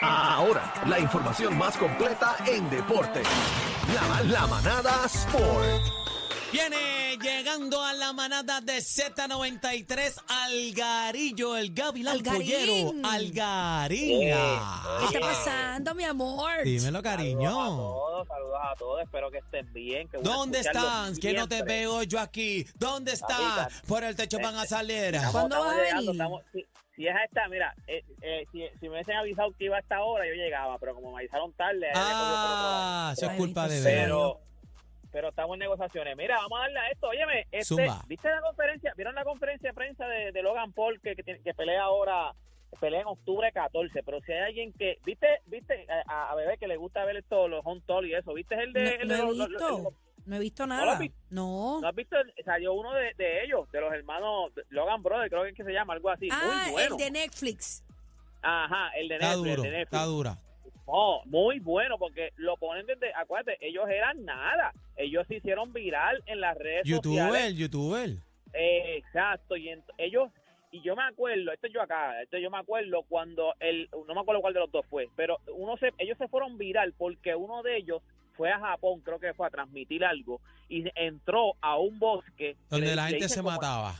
Ahora, la información más completa en deporte. La, la manada Sport. Viene llegando a la manada de Z93 Algarillo, el Gavilán Pollero. Algarín. Algarina. ¿Qué está pasando, mi amor? Dímelo, Saludos a cariño. todos, saludos a todos, espero que estén bien. que ¿Dónde están? Que no te veo yo aquí. ¿Dónde están? Por el techo van a salir. ¿Cuándo vas a venir? estamos- si es a esta, mira, eh, eh, si, si me hubiesen avisado que iba a esta hora, yo llegaba, pero como me avisaron tarde. Ah, eso es culpa de pero, pero estamos en negociaciones. Mira, vamos a darle a esto. Óyeme, este. ¿viste la conferencia? ¿Vieron la conferencia de prensa de, de Logan Paul que, que, pelea ahora? Pelea en octubre 14, pero si hay alguien que, ¿viste? ¿Viste? A, a Bebé que le gusta ver esto, los home toll y eso, ¿viste el de, No, el de los- No he visto lo has nada. No. ¿No has visto? Salió uno de, de ellos, de los hermanos Logan Brothers, creo que es que se llama, algo así. Ah, muy bueno. el de Netflix. Ajá, el de Está Netflix. duro, el de Netflix. está dura. No, muy bueno, porque lo ponen desde, acuérdate, ellos eran nada. Ellos se hicieron viral en las redes sociales. Youtuber, youtuber. Eh, exacto, y ellos, y yo me acuerdo, esto yo acá, esto yo me acuerdo cuando el, no me acuerdo cuál de los dos fue, pero uno se, ellos se fueron viral porque uno de ellos fue a Japón, creo que fue a transmitir algo, y entró a un bosque. Donde la gente se mataba.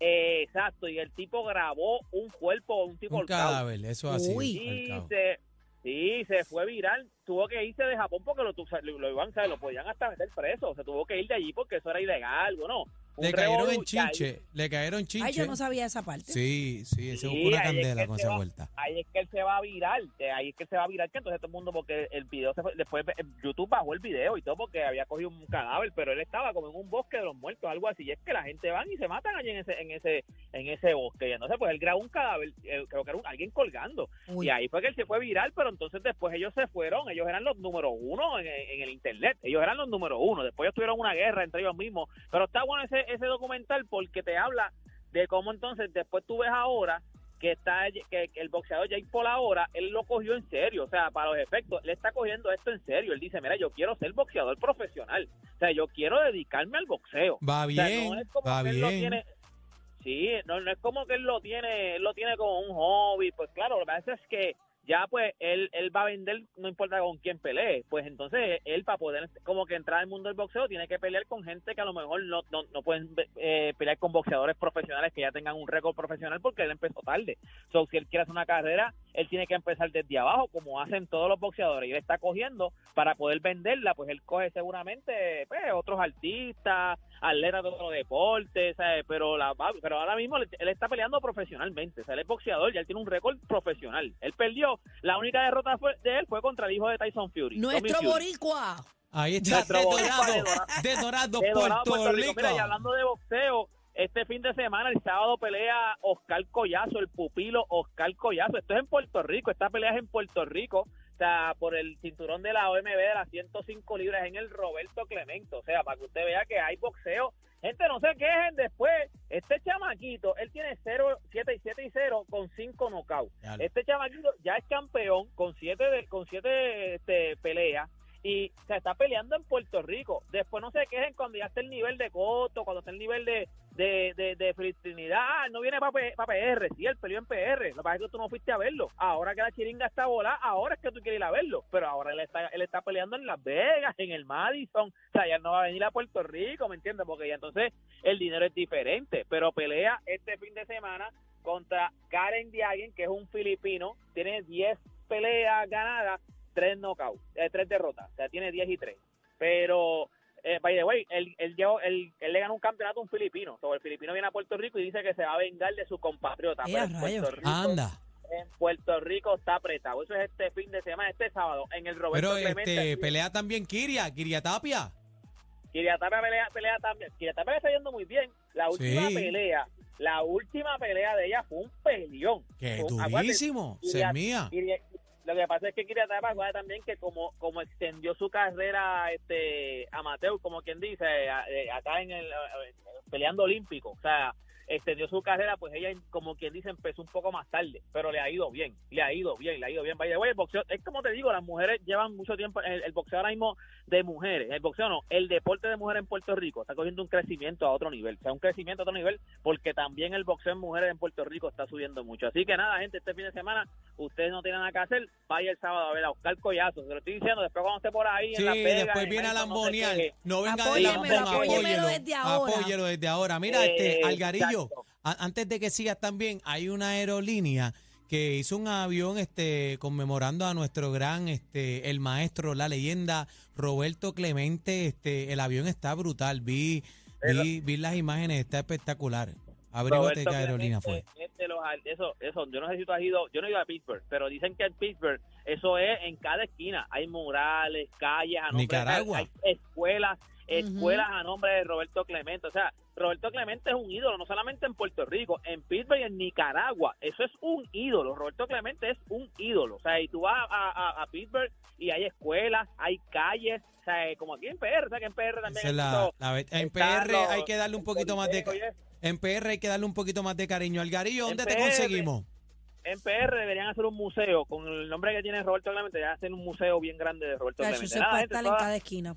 Eh, exacto, y el tipo grabó un cuerpo, un tipo Un cadáver, eso así. Uy. Y se, sí, se fue viral. Tuvo que irse de Japón porque lo, tu- lo, lo iban, ¿sabes? lo podían hasta meter preso. Se tuvo que ir de allí porque eso era ilegal, bueno. Le cayeron en chinche, le cayeron chinche. Ay, yo no sabía esa parte. Sí, sí, ese Sí, buscó una es candela que con esa va- vuelta. Ahí es que él se va a viral, que ahí es que él se va a viral, que entonces todo el mundo, porque el video se fue, después eh, YouTube bajó el video y todo porque había cogido un cadáver, pero él estaba como en un bosque de los muertos, algo así, y es que la gente van y se matan allí en ese, en ese, en ese bosque, y entonces pues él grabó un cadáver, eh, creo que era un- alguien colgando, Uy. y ahí fue que él se fue viral, pero entonces después ellos se fueron, ellos eran los número uno en, en el internet, ellos eran los número uno, después ellos tuvieron una guerra entre ellos mismos, pero está bueno ese, ese documental porque te habla de cómo entonces después tú ves ahora que está que el boxeador Jake Paul ahora, él lo cogió en serio, o sea, para los efectos, él está cogiendo esto en serio, él dice, mira, yo quiero ser boxeador profesional, o sea, yo quiero dedicarme al boxeo. Va O sea, bien, no es como va que él lo bien. tiene, sí, no, no es como que él lo tiene, él lo tiene como un hobby, pues claro, lo que pasa es que ya pues él, él va a vender, no importa con quién pelee, pues entonces él para poder como que entrar al mundo del boxeo tiene que pelear con gente que a lo mejor no, no, no pueden eh, pelear con boxeadores profesionales que ya tengan un récord profesional porque él empezó tarde. So, si él quiere hacer una carrera, él tiene que empezar desde abajo como hacen todos los boxeadores y él está cogiendo para poder venderla, pues él coge seguramente pues, otros artistas, atletas de otros deportes, ¿sabes? pero la, pero ahora mismo él, él está peleando profesionalmente, o sea, él es boxeador y él tiene un récord profesional. Él perdió, la única derrota fue- de él fue contra el hijo de Tyson Fury. Nuestro Fury. boricua. Ahí está, Nuestro de boricua Dorado, de Dorado. de Dorado, De Dorado, Puerto Rico. Mira, y hablando de boxeo, este fin de semana, el sábado, pelea Oscar Collazo, el pupilo Oscar Collazo. Esto es en Puerto Rico, esta pelea es en Puerto Rico, o sea, por el cinturón de la OMB de las 105 libras en el Roberto Clemente. O sea, para que usted vea que hay boxeo. Gente, no se quejen después. Este chamaquito, él tiene 0, 7 y 7 y 0 con 5 knockouts. Este chamaquito ya es campeón con 7 de, con siete este, peleas y se está peleando en Puerto Rico. Después no se quejen cuando ya está el nivel de Coto, cuando está el nivel de, de, de, de. Ah, no viene para PR. Sí, él peleó en PR. Lo que pasa es que tú no fuiste a verlo. Ahora que la chiringa está volada, ahora es que tú quieres ir a verlo. Pero ahora él está, él está peleando en Las Vegas, en el Madison. O sea, ya no va a venir a Puerto Rico, ¿me entiendes? Porque ya entonces el dinero es diferente. Pero pelea este fin de semana contra Karen Diaguen, que es un filipino. Tiene 10 peleas ganadas, 3 knockouts, eh, 3 derrotas. O sea, tiene 10 y 3. Pero, eh, by the way, él, él, llevó- él, él le ganó un campeonato a un filipino. So, el filipino viene a Puerto Rico y dice que se va a vengar de su compatriota. ¡Eh, Pero en Puerto rayos! Rico, Anda. en Puerto Rico está apretado. Eso es este fin de semana, este sábado, en el Roberto Pero Clemente. este, pelea también Kiria, Kiria Tapia. Kiriatapa pelea, pelea también. Kiriatapa le está yendo muy bien. La última Sí. pelea, la última pelea de ella fue un peleón. Fue acuérdate, durísimo, se Kiria- mía. Kiria- lo que pasa es que Kiriatapa acuérdate también que como como extendió su carrera este amateur, como quien dice, a- eh, acá en el eh, peleando olímpico, o sea, extendió su carrera, pues ella, como quien dice, empezó un poco más tarde, pero le ha ido bien, le ha ido bien, le ha ido bien. Vaya, el boxeo, es como te digo, las mujeres llevan mucho tiempo, el, el boxeo ahora mismo de mujeres, el boxeo no, el deporte de mujeres en Puerto Rico está cogiendo un crecimiento a otro nivel, o sea, un crecimiento a otro nivel, porque también el boxeo en mujeres en Puerto Rico está subiendo mucho. Así que nada, gente, este fin de semana, ustedes no tienen nada que hacer, vaya el sábado a ver a Oscar Collazo, se lo estoy diciendo, después cuando esté por ahí Sí, en Las Vegas, después en viene a México, no. No venga de Apóyemelo, Lambón, apóyelo. desde ahora. Apóyelo desde ahora. Mira, este, Eh, Algarillo, antes de que sigas también, hay una aerolínea que hizo un avión este conmemorando a nuestro gran este el maestro la leyenda Roberto Clemente este el avión está brutal vi vi, vi las imágenes está espectacular Roberto qué aerolínea fue los eso, eso, yo no sé si tú has ido, yo no he ido a Pittsburgh, pero dicen que en Pittsburgh eso es en cada esquina, hay murales, calles a hay escuelas, escuelas a nombre de Roberto Clemente, o sea, Roberto Clemente es un ídolo, no solamente en Puerto Rico, en Pittsburgh y en Nicaragua, eso es un ídolo, Roberto Clemente es un ídolo, o sea, y tú vas a, a- a Pittsburgh y hay escuelas, hay calles, o sea, como aquí en PR, o sea, que en PR también es hay la- en PR los- hay que darle un poquito más de en PR hay que darle un poquito más de cariño Algarillo En ¿dónde te PR. conseguimos? en PR deberían hacer un museo con el nombre que tiene Roberto Clemente, deberían hacer un museo bien grande de Roberto Clemente. eso es Nada, gente, estar en toda- cada esquina.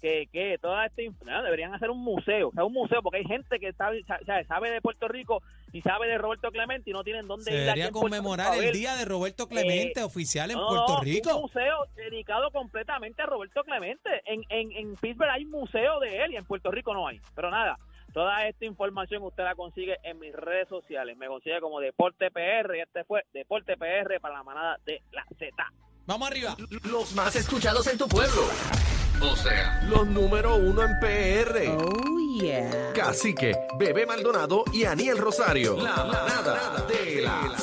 Que, que toda esta inf- nada, deberían hacer un museo, o sea, un museo, porque hay gente que sabe, sa- sabe, sabe de Puerto Rico y sabe de Roberto Clemente y no tienen dónde Se ir. debería conmemorar el día de Roberto Clemente Eh, oficial en No, Puerto Rico. Un museo dedicado completamente a Roberto Clemente. En, en, en Pittsburgh hay museo de él y en Puerto Rico no hay. Pero nada, toda esta información usted la consigue en mis redes sociales. Me consigue como Deporte PR y este fue Deporte PR para la manada de la Z. Vamos arriba. Los más escuchados en tu pueblo. O sea, los número uno en PR. Oh, yeah. Cacique, Bebé Maldonado y Aniel Rosario. La manada de la.